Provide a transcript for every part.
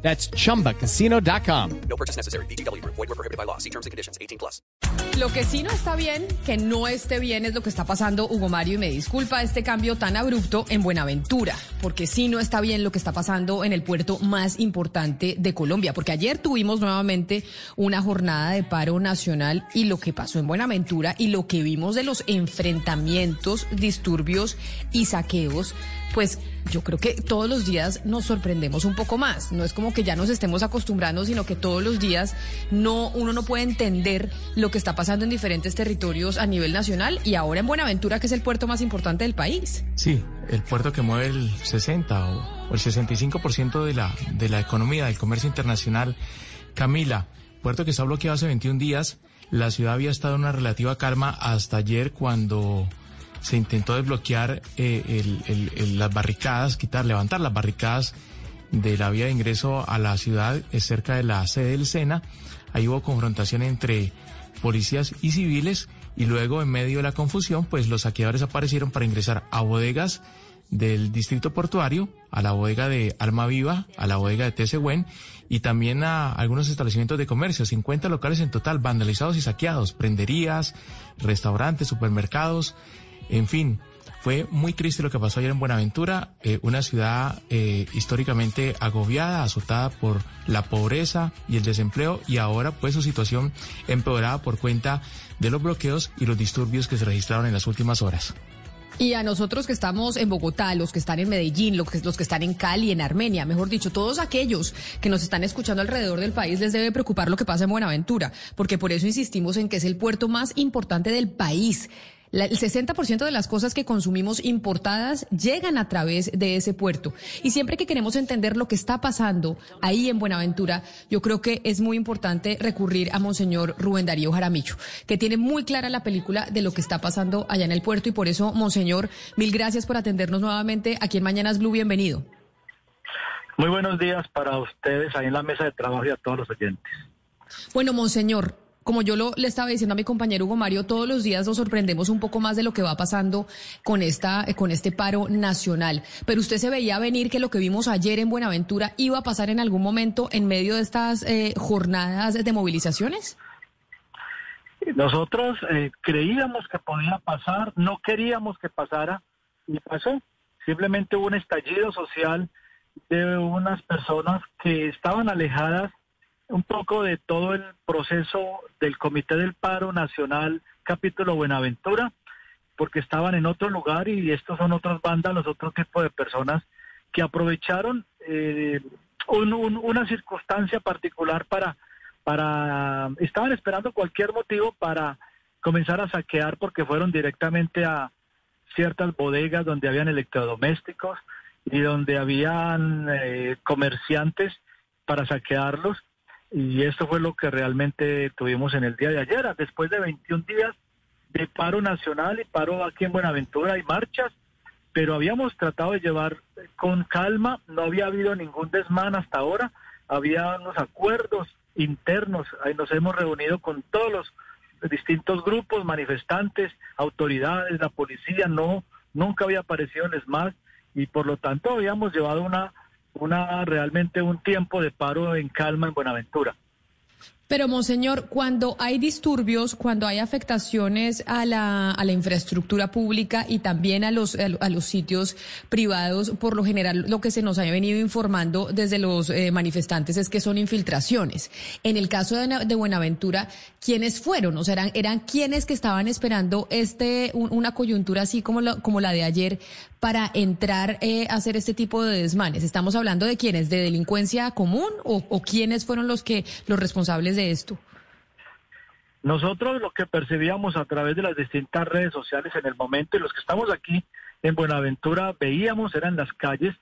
That's chumbacasino.com. No purchase necessary. BGW. Void were prohibited by law. See terms and conditions. 18 plus. Lo que sí no está bien, que no esté bien, es lo que está pasando, Hugo Mario, y me disculpa este cambio tan abrupto en Buenaventura, porque sí no está bien lo que está pasando en el puerto más importante de Colombia, porque ayer tuvimos nuevamente una jornada de paro nacional y lo que pasó en Buenaventura y lo que vimos de los enfrentamientos, disturbios y saqueos, pues yo creo que todos los días nos sorprendemos un poco más. No es como que ya nos estemos acostumbrando, sino que todos los días no, uno no puede entender lo que está pasando en diferentes territorios a nivel nacional y ahora en Buenaventura, que es el puerto más importante del país. Sí, el puerto que mueve el 60 o, el 65% de la, de la economía, del comercio internacional. Camila, puerto que está bloqueado hace 21 días. La ciudad había estado en una relativa calma hasta ayer cuando se intentó desbloquear eh, las barricadas, quitar, levantar las barricadas de la vía de ingreso a la ciudad eh, cerca de la sede del SENA. Ahí hubo confrontación entre policías y civiles y luego en medio de la confusión pues los saqueadores aparecieron para ingresar a bodegas del distrito portuario, a la bodega de Alma Viva, a la bodega de Tesegüen y también a algunos establecimientos de comercio, 50 locales en total vandalizados y saqueados, prenderías, restaurantes, supermercados, en fin, fue muy triste lo que pasó ayer en Buenaventura, eh, una ciudad eh, históricamente agobiada, azotada por la pobreza y el desempleo y ahora pues su situación empeorada por cuenta de los bloqueos y los disturbios que se registraron en las últimas horas. Y a nosotros que estamos en Bogotá, los que están en Medellín, los que, los que están en Cali, en Armenia, mejor dicho, todos aquellos que nos están escuchando alrededor del país les debe preocupar lo que pasa en Buenaventura, porque por eso insistimos en que es el puerto más importante del país. La- el 60% de las cosas que consumimos importadas llegan a través de ese puerto. Y siempre que queremos entender lo que está pasando ahí en Buenaventura, yo creo que es muy importante recurrir a Monseñor Rubén Darío Jaramillo, que tiene muy clara la película de lo que está pasando allá en el puerto. Y por eso, Monseñor, mil gracias por atendernos nuevamente aquí en Mañanas Blue. Bienvenido. Muy buenos días para ustedes ahí en la mesa de trabajo y a todos los oyentes. Bueno, Monseñor, como yo lo, le estaba diciendo a mi compañero Hugo Mario, todos los días nos sorprendemos un poco más de lo que va pasando con, esta, con este paro nacional. Pero usted se veía venir que lo que vimos ayer en Buenaventura iba a pasar en algún momento en medio de estas eh, jornadas de movilizaciones. Nosotros eh, creíamos que podía pasar, no queríamos que pasara y pasó. Simplemente hubo un estallido social de unas personas que estaban alejadas un poco de todo el proceso del Comité del Paro Nacional Capítulo Buenaventura, porque estaban en otro lugar y estos son otros vándalos, otro tipo de personas que aprovecharon eh, un- una circunstancia particular para, para, estaban esperando cualquier motivo para comenzar a saquear porque fueron directamente a ciertas bodegas donde habían electrodomésticos y donde habían eh, comerciantes para saquearlos y esto fue lo que realmente tuvimos en el día de ayer, después de 21 días de paro nacional y paro aquí en Buenaventura y marchas, pero habíamos tratado de llevar con calma, no había habido ningún desmán hasta ahora, había unos acuerdos internos, ahí nos hemos reunido con todos los distintos grupos, manifestantes, autoridades, la policía, no, nunca había aparecido en ESMAD y por lo tanto habíamos llevado una, una realmente un tiempo de paro en calma en Buenaventura. Pero, Monseñor, cuando hay disturbios, cuando hay afectaciones a la, infraestructura pública y también a los, a los sitios privados, por lo general lo que se nos ha venido informando desde los eh, manifestantes es que son infiltraciones. En el caso de Buenaventura, ¿quiénes fueron? O sea, eran, eran quienes que estaban esperando este, un- una coyuntura así como la, como la de ayer para entrar eh, a hacer este tipo de desmanes. ¿Estamos hablando de quiénes? ¿De delincuencia común o, o quiénes fueron los que los responsables de esto? Nosotros lo que percibíamos a través de las distintas redes sociales en el momento y los que estamos aquí en Buenaventura veíamos eran las calles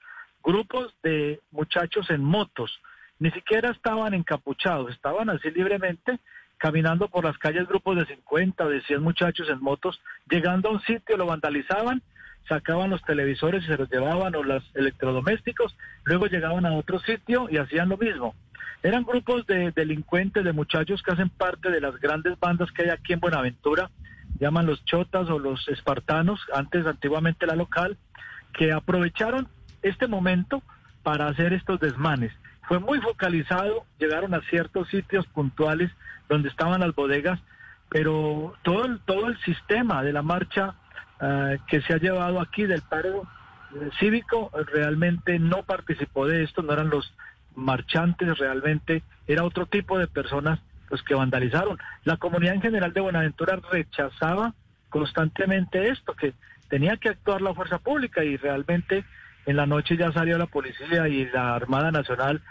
grupos de muchachos en motos, ni siquiera estaban encapuchados, estaban así libremente caminando por las calles grupos de 50, de 100 muchachos en motos, llegando a un sitio lo vandalizaban, sacaban los televisores y se los llevaban o los electrodomésticos, luego llegaban a otro sitio y hacían lo mismo. Eran grupos de delincuentes, de muchachos que hacen parte de las grandes bandas que hay aquí en Buenaventura, llaman los chotas o los espartanos, antes antiguamente la local, que aprovecharon este momento para hacer estos desmanes. Fue muy focalizado, llegaron a ciertos sitios puntuales donde estaban las bodegas, pero todo el, todo el sistema de la marcha eh, que se ha llevado aquí del paro eh, cívico realmente no participó de esto, no eran los marchantes realmente, era otro tipo de personas los que vandalizaron. La comunidad en general de Buenaventura rechazaba constantemente esto, que tenía que actuar la fuerza pública y realmente en la noche ya salió la policía y la Armada Nacional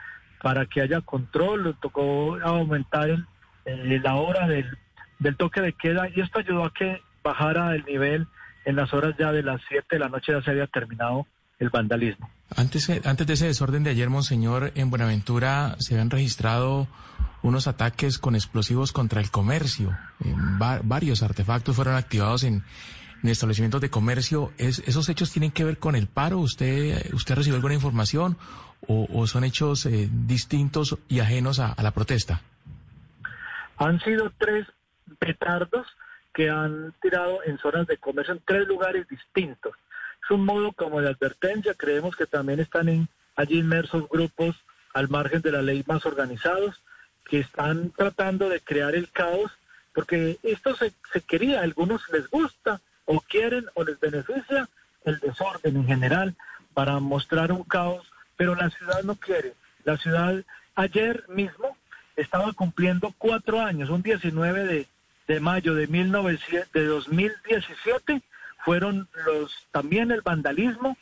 para que haya control, tocó aumentar el, la hora del toque de queda y esto ayudó a que bajara el nivel en las horas ya de las 7 de la noche ya se había terminado el vandalismo. Antes, antes de ese desorden de ayer, Monseñor, en Buenaventura se habían registrado unos ataques con explosivos contra el comercio. Eh, varios artefactos fueron activados en, establecimientos de comercio. ¿Es, ¿Esos hechos tienen que ver con el paro? ¿Usted, usted recibió alguna información o, son hechos eh, distintos y ajenos a, a la protesta? Han sido tres petardos que han tirado en zonas de comercio en tres lugares distintos. Es un modo como de advertencia, creemos que también están en, allí inmersos grupos al margen de la ley más organizados que están tratando de crear el caos, porque esto se, quería, algunos les gusta o quieren o les beneficia el desorden en general para mostrar un caos, pero la ciudad no quiere. La ciudad ayer mismo estaba cumpliendo cuatro años, un 19 de, de mayo de, 19, de 2017 fueron los también el vandalismo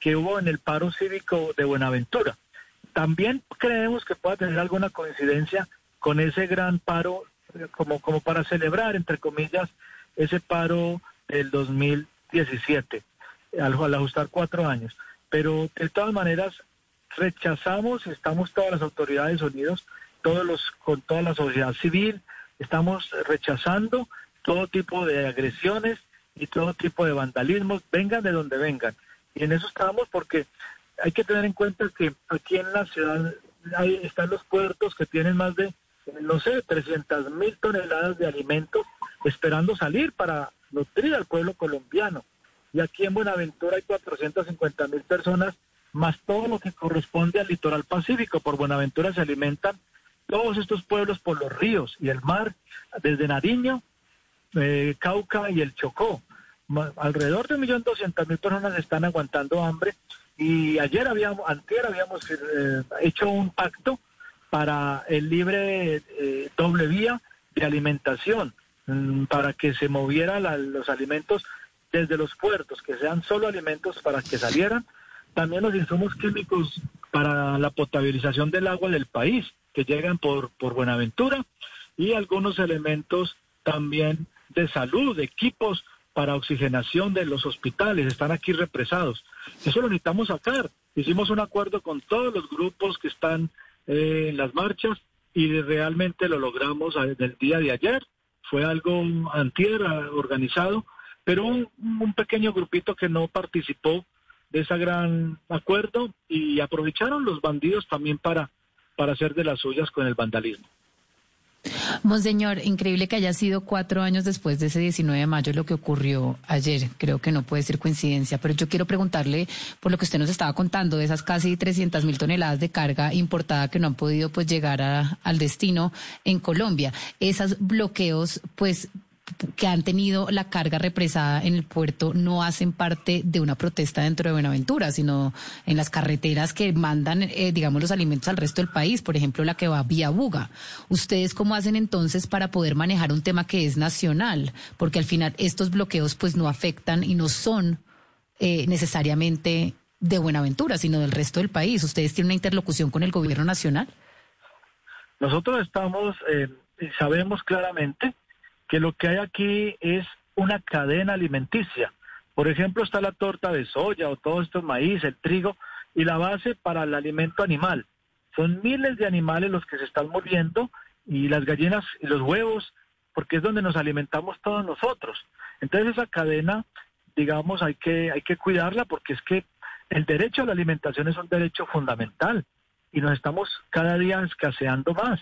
que hubo en el paro cívico de Buenaventura. También creemos que pueda tener alguna coincidencia con ese gran paro, eh, como, como para celebrar, entre comillas, ese paro del 2017, al, al ajustar cuatro años. Pero de todas maneras, rechazamos, estamos todas las autoridades unidos, todos los, con toda la sociedad civil, estamos rechazando todo tipo de agresiones y todo tipo de vandalismos, vengan de donde vengan. Y en eso estamos porque hay que tener en cuenta que aquí en la ciudad hay, están los puertos que tienen más de, no sé, 300 mil toneladas de alimentos esperando salir para nutrir al pueblo colombiano. Y aquí en Buenaventura hay 450 mil personas, más todo lo que corresponde al litoral pacífico. Por Buenaventura se alimentan todos estos pueblos por los ríos y el mar, desde Nariño, eh, Cauca y el Chocó. alrededor de un millón doscientas mil personas están aguantando hambre y ayer habíamos, antier habíamos eh, hecho un pacto para el libre eh, doble vía de alimentación, mm, para que se movieran los alimentos desde los puertos, que sean solo alimentos para que salieran, también los insumos químicos para la potabilización del agua del país que llegan por, por Buenaventura y algunos elementos también de salud, equipos para oxigenación de los hospitales, están aquí represados. Eso lo necesitamos sacar. Hicimos un acuerdo con todos los grupos que están eh, en las marchas y realmente lo logramos desde el día de ayer. Fue algo antier organizado, pero un pequeño grupito que no participó de ese gran acuerdo y aprovecharon los bandidos también para para hacer de las suyas con el vandalismo. Monseñor, increíble que haya sido cuatro años después de ese 19 de mayo lo que ocurrió ayer. Creo que no puede ser coincidencia, pero yo quiero preguntarle por lo que usted nos estaba contando de esas casi 300 mil toneladas de carga importada que no han podido pues llegar al destino en Colombia. Esos bloqueos, pues que han tenido la carga represada en el puerto no hacen parte de una protesta dentro de Buenaventura, sino en las carreteras que mandan, eh, digamos, los alimentos al resto del país, por ejemplo, la que va vía Buga. ¿Ustedes cómo hacen entonces para poder manejar un tema que es nacional? Porque al final estos bloqueos pues no afectan y no son eh, necesariamente de Buenaventura, sino del resto del país. ¿Ustedes tienen una interlocución con el gobierno nacional? Nosotros estamos eh, sabemos claramente que lo que hay aquí es una cadena alimenticia. Por ejemplo, está la torta de soya o todo esto maíz, el trigo y la base para el alimento animal. Son miles de animales los que se están muriendo y las gallinas y los huevos, porque es donde nos alimentamos todos nosotros. Entonces esa cadena, digamos, hay que, hay que cuidarla porque es que el derecho a la alimentación es un derecho fundamental y nos estamos cada día escaseando más.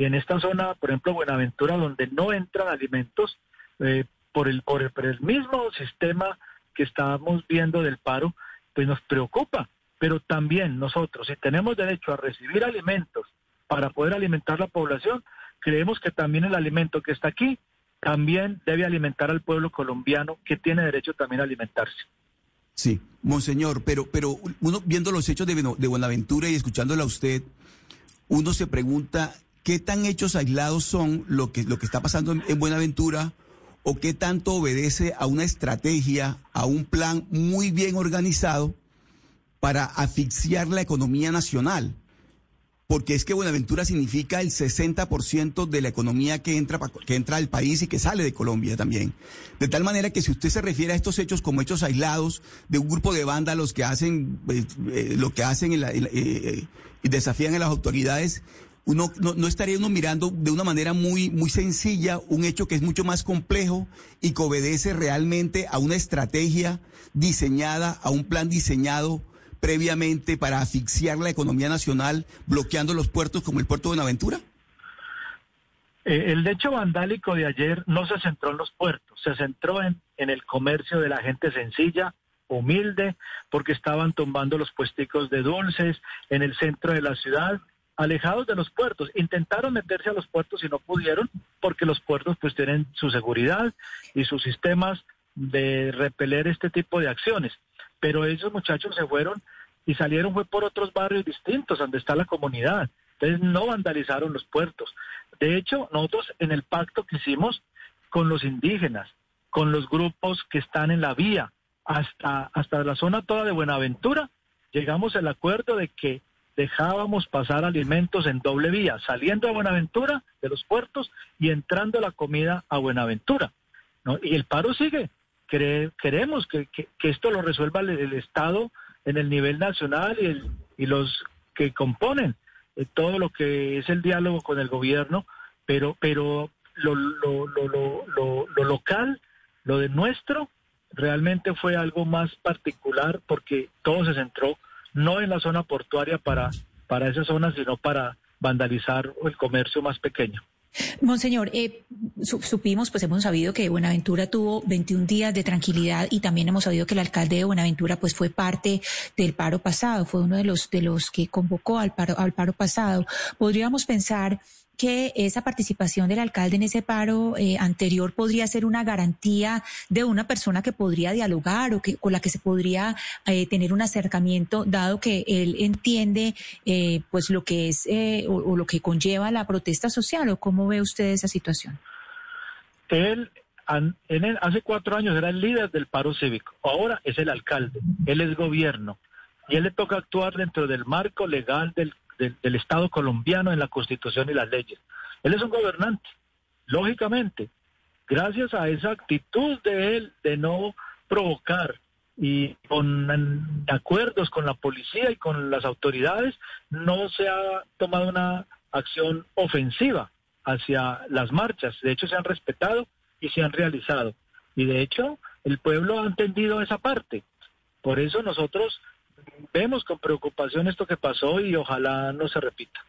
Y en esta zona, por ejemplo, Buenaventura, donde no entran alimentos eh, por, el, por, el, por el mismo sistema que estábamos viendo del paro, pues nos preocupa. Pero también nosotros, si tenemos derecho a recibir alimentos para poder alimentar la población, creemos que también el alimento que está aquí también debe alimentar al pueblo colombiano que tiene derecho también a alimentarse. Sí, monseñor, pero, pero uno viendo los hechos de, de Buenaventura y escuchándola a usted, uno se pregunta qué tan hechos aislados son lo que, lo que está pasando en, en Buenaventura o qué tanto obedece a una estrategia, a un plan muy bien organizado para asfixiar la economía nacional porque es que Buenaventura significa el 60% de la economía que entra, que entra al país y que sale de Colombia también. De tal manera que si usted se refiere a estos hechos como hechos aislados de un grupo de vándalos que hacen eh, eh, lo que hacen eh, y desafían a las autoridades, uno no, estaría uno mirando de una manera muy, muy sencilla un hecho que es mucho más complejo y que obedece realmente a una estrategia diseñada, a un plan diseñado previamente para asfixiar la economía nacional bloqueando los puertos como el puerto de Buenaventura? Eh, el hecho vandálico de ayer no se centró en los puertos, se centró en, en el comercio de la gente sencilla, humilde, porque estaban tumbando los puesticos de dulces en el centro de la ciudad, alejados de los puertos. Intentaron meterse a los puertos y no pudieron, porque los puertos pues tienen su seguridad y sus sistemas de repeler este tipo de acciones pero esos muchachos se fueron y salieron fue por otros barrios distintos donde está la comunidad. Entonces no vandalizaron los puertos. De hecho, nosotros en el pacto que hicimos con los indígenas, con los grupos que están en la vía, hasta, hasta la zona toda de Buenaventura, llegamos al acuerdo de que dejábamos pasar alimentos en doble vía, saliendo a Buenaventura de los puertos y entrando la comida a Buenaventura. ¿no? Y el paro sigue queremos que, esto lo resuelva el, Estado en el nivel nacional y, los que componen eh, todo lo que es el diálogo con el gobierno, pero, pero lo, lo, lo, lo local, lo de nuestro, realmente fue algo más particular porque todo se centró no en la zona portuaria para, para esa zona, sino para vandalizar el comercio más pequeño. Monseñor, eh, supimos, pues hemos sabido que Buenaventura tuvo 21 días de tranquilidad y también hemos sabido que el alcalde de Buenaventura pues fue parte del paro pasado, fue uno de los de los que convocó al paro al paro pasado. Podríamos pensar que esa participación del alcalde en ese paro eh, anterior podría ser una garantía de una persona que podría dialogar o que con la que se podría eh, tener un acercamiento, dado que él entiende eh, pues lo que es o, o, lo que conlleva la protesta social. ¿O cómo ve usted esa situación? Él, en él, hace cuatro años era el líder del paro cívico. Ahora es el alcalde. Él es gobierno y él le toca actuar dentro del marco legal del del Estado colombiano en la Constitución y las leyes. Él es un gobernante, lógicamente, gracias a esa actitud de él de no provocar y con acuerdos con la policía y con las autoridades, no se ha tomado una acción ofensiva hacia las marchas. De hecho, se han respetado y se han realizado. Y de hecho, el pueblo ha entendido esa parte. Por eso nosotros vemos con preocupación esto que pasó y ojalá no se repita.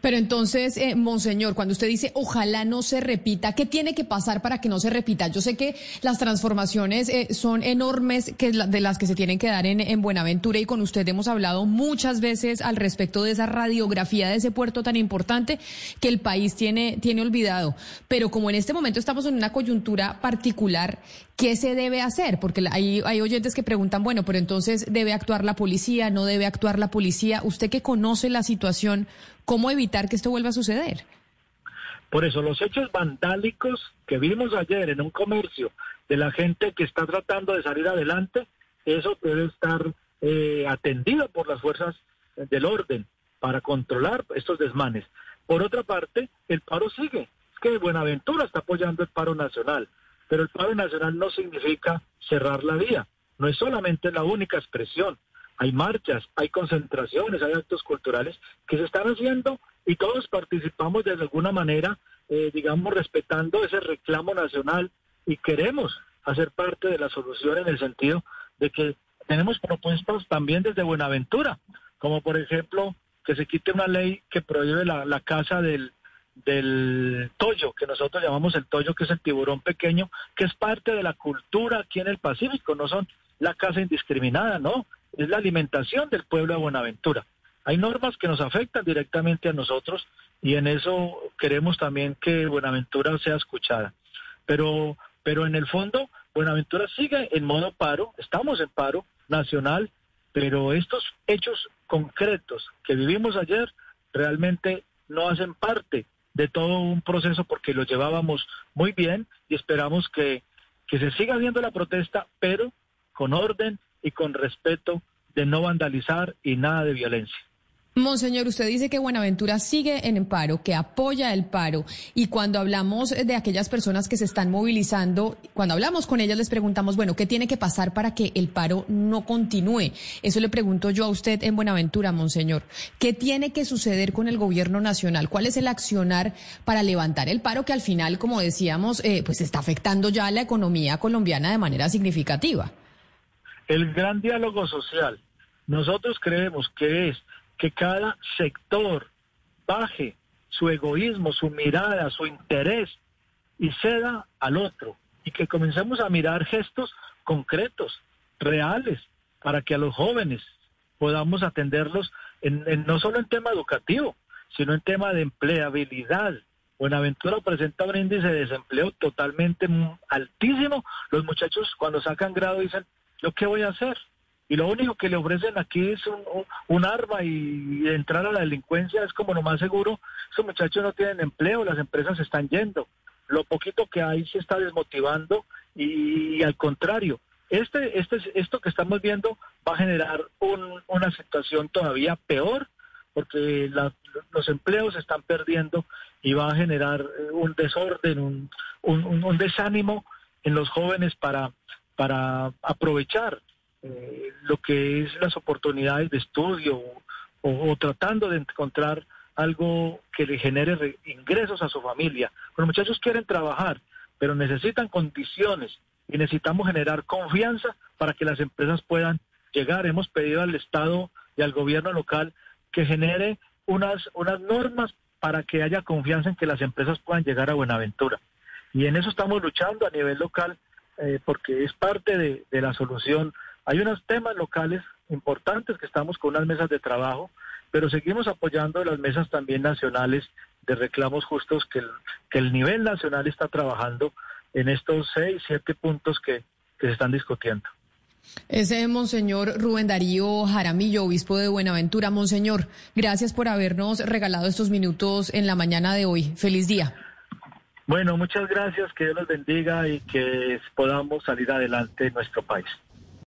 Pero entonces, eh, Monseñor, cuando usted dice ojalá no se repita, ¿qué tiene que pasar para que no se repita? Yo sé que las transformaciones eh, son enormes de las que se tienen que dar en, en, Buenaventura y con usted hemos hablado muchas veces al respecto de esa radiografía de ese puerto tan importante que el país tiene, tiene olvidado. Pero como en este momento estamos en una coyuntura particular, ¿qué se debe hacer? Porque hay, hay oyentes que preguntan, bueno, pero entonces debe actuar la policía, no debe actuar la policía. Usted que conoce la situación, ¿Cómo evitar que esto vuelva a suceder? Por eso los hechos vandálicos que vimos ayer en un comercio de la gente que está tratando de salir adelante, eso debe estar eh, atendido por las fuerzas del orden para controlar estos desmanes. Por otra parte, el paro sigue. Es que Buenaventura está apoyando el paro nacional, pero el paro nacional no significa cerrar la vía. No es solamente la única expresión hay marchas, hay concentraciones, hay actos culturales que se están haciendo y todos participamos de alguna manera, eh, digamos, respetando ese reclamo nacional y queremos hacer parte de la solución en el sentido de que tenemos propuestas también desde Buenaventura, como por ejemplo que se quite una ley que prohíbe la, la caza del, del toyo, que nosotros llamamos el toyo, que es el tiburón pequeño, que es parte de la cultura aquí en el Pacífico, no son la caza indiscriminada, no, es la alimentación del pueblo de Buenaventura. Hay normas que nos afectan directamente a nosotros y en eso queremos también que Buenaventura sea escuchada. Pero, pero en el fondo, Buenaventura sigue en modo paro, estamos en paro nacional, pero estos hechos concretos que vivimos ayer realmente no hacen parte de todo un proceso porque lo llevábamos muy bien y esperamos que, que se siga viendo la protesta, pero con orden y con respeto de no vandalizar y nada de violencia. Monseñor, usted dice que Buenaventura sigue en el paro, que apoya el paro. Y cuando hablamos de aquellas personas que se están movilizando, cuando hablamos con ellas les preguntamos, bueno, ¿qué tiene que pasar para que el paro no continúe? Eso le pregunto yo a usted en Buenaventura, Monseñor. ¿Qué tiene que suceder con el gobierno nacional? ¿Cuál es el accionar para levantar el paro que al final, como decíamos, eh, pues está afectando ya a la economía colombiana de manera significativa? El gran diálogo social. Nosotros creemos que es que cada sector baje su egoísmo, su mirada, su interés y ceda al otro y que comencemos a mirar gestos concretos, reales, para que a los jóvenes podamos atenderlos en, no solo en tema educativo, sino en tema de empleabilidad. Buenaventura presenta un índice de desempleo totalmente altísimo. Los muchachos cuando sacan grado dicen, ¿yo qué voy a hacer? y lo único que le ofrecen aquí es un, arma y, entrar a la delincuencia es como lo más seguro. Esos muchachos no tienen empleo, las empresas se están yendo. Lo poquito que hay se está desmotivando y, al contrario, este, este, esto que estamos viendo va a generar una situación todavía peor porque los empleos se están perdiendo y va a generar un desorden, un, un desánimo en los jóvenes para, para aprovechar eh, lo que es las oportunidades de estudio o, tratando de encontrar algo que le genere ingresos a su familia. Los muchachos quieren trabajar, pero necesitan condiciones y necesitamos generar confianza para que las empresas puedan llegar. Hemos pedido al Estado y al gobierno local que genere unas, unas normas para que haya confianza en que las empresas puedan llegar a Buenaventura. Y en eso estamos luchando a nivel local eh, porque es parte de, la solución hay unos temas locales importantes que estamos con unas mesas de trabajo, pero seguimos apoyando las mesas también nacionales de reclamos justos que el, que el nivel nacional está trabajando en estos seis, siete puntos que, que se están discutiendo. Ese Monseñor Rubén Darío Jaramillo, obispo de Buenaventura. Monseñor, gracias por habernos regalado estos minutos en la mañana de hoy. Feliz día. Bueno, muchas gracias, que Dios los bendiga y que podamos salir adelante en nuestro país.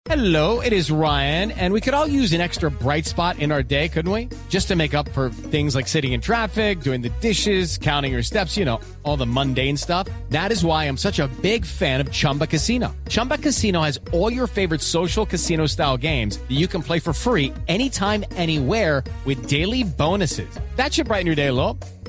Hello, it is Ryan, and we could all use an extra bright spot in our day, couldn't we? Just to make up for things like sitting in traffic, doing the dishes, counting your steps, you know, all the mundane stuff. That is why I'm such a big fan of Chumba Casino. Chumba Casino has all your favorite social casino style games that you can play for free anytime, anywhere with daily bonuses. That should brighten your day a little.